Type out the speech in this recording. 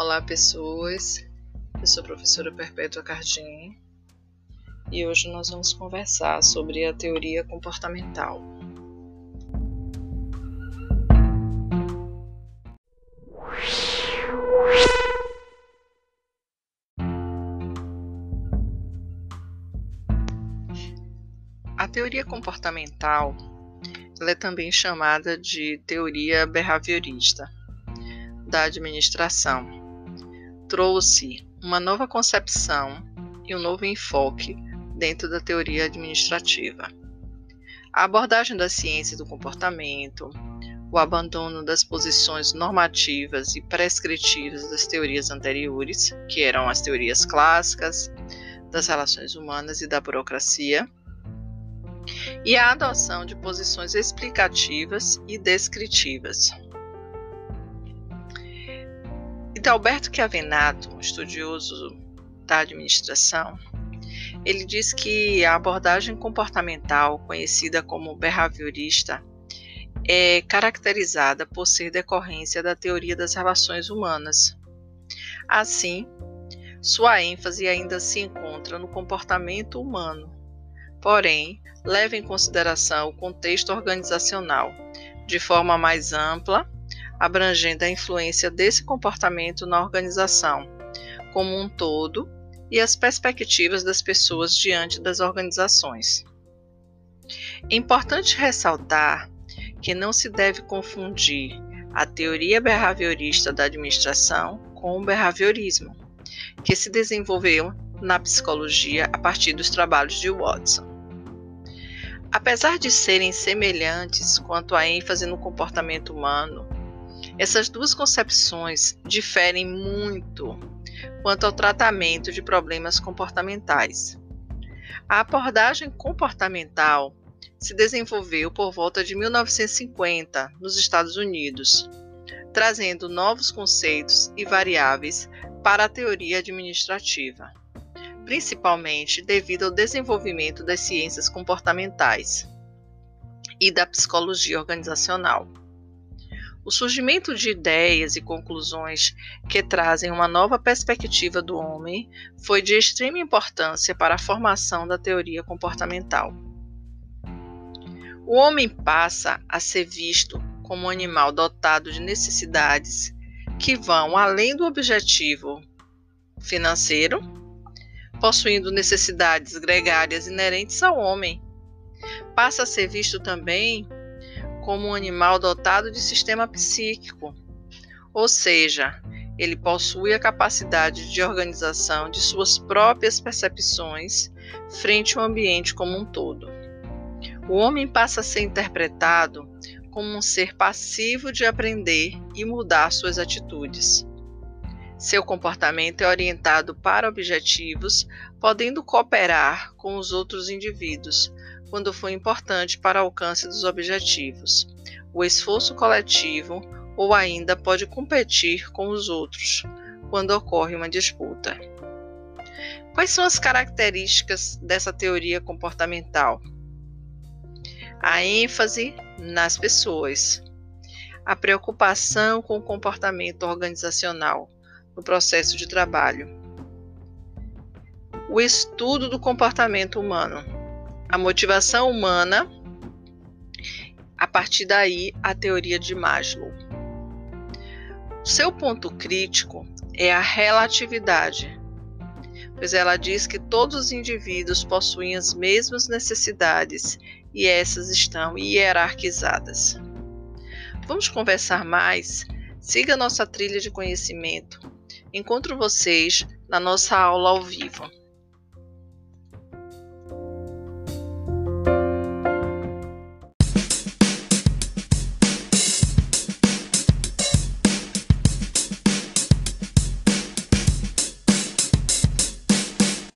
Olá, pessoas. Eu sou a professora Perpétua Cardim e hoje nós vamos conversar sobre a teoria comportamental. A teoria comportamental é também chamada de teoria behaviorista da administração. Trouxe uma nova concepção e um novo enfoque dentro da teoria administrativa. A abordagem da ciência do comportamento, o abandono das posições normativas e prescritivas das teorias anteriores, que eram as teorias clássicas das relações humanas e da burocracia, e a adoção de posições explicativas e descritivas. Então, Alberto Chiavenato, um estudioso da administração, ele diz que a abordagem comportamental, conhecida como behaviorista, é caracterizada por ser decorrência da teoria das relações humanas. Assim, sua ênfase ainda se encontra no comportamento humano, porém, leva em consideração o contexto organizacional de forma mais ampla abrangendo a influência desse comportamento na organização como um todo e as perspectivas das pessoas diante das organizações. É importante ressaltar que não se deve confundir a teoria behaviorista da administração com o behaviorismo, que se desenvolveu na psicologia a partir dos trabalhos de Watson. Apesar de serem semelhantes quanto à ênfase no comportamento humano essas duas concepções diferem muito quanto ao tratamento de problemas comportamentais. A abordagem comportamental se desenvolveu por volta de 1950 nos Estados Unidos, trazendo novos conceitos e variáveis para a teoria administrativa, principalmente devido ao desenvolvimento das ciências comportamentais e da psicologia organizacional. O surgimento de ideias e conclusões que trazem uma nova perspectiva do homem foi de extrema importância para a formação da teoria comportamental. O homem passa a ser visto como um animal dotado de necessidades que vão além do objetivo financeiro, possuindo necessidades gregárias inerentes ao homem. Passa a ser visto também como um animal dotado de sistema psíquico, ou seja, ele possui a capacidade de organização de suas próprias percepções frente ao ambiente como um todo. O homem passa a ser interpretado como um ser passivo de aprender e mudar suas atitudes. Seu comportamento é orientado para objetivos, podendo cooperar com os outros indivíduos, quando for importante para o alcance dos objetivos, o esforço coletivo ou ainda pode competir com os outros quando ocorre uma disputa. Quais são as características dessa teoria comportamental? A ênfase nas pessoas, a preocupação com o comportamento organizacional no processo de trabalho, o estudo do comportamento humano a motivação humana, a partir daí a teoria de Maslow. Seu ponto crítico é a relatividade, pois ela diz que todos os indivíduos possuem as mesmas necessidades e essas estão hierarquizadas. Vamos conversar mais? Siga nossa trilha de conhecimento. Encontro vocês na nossa aula ao vivo.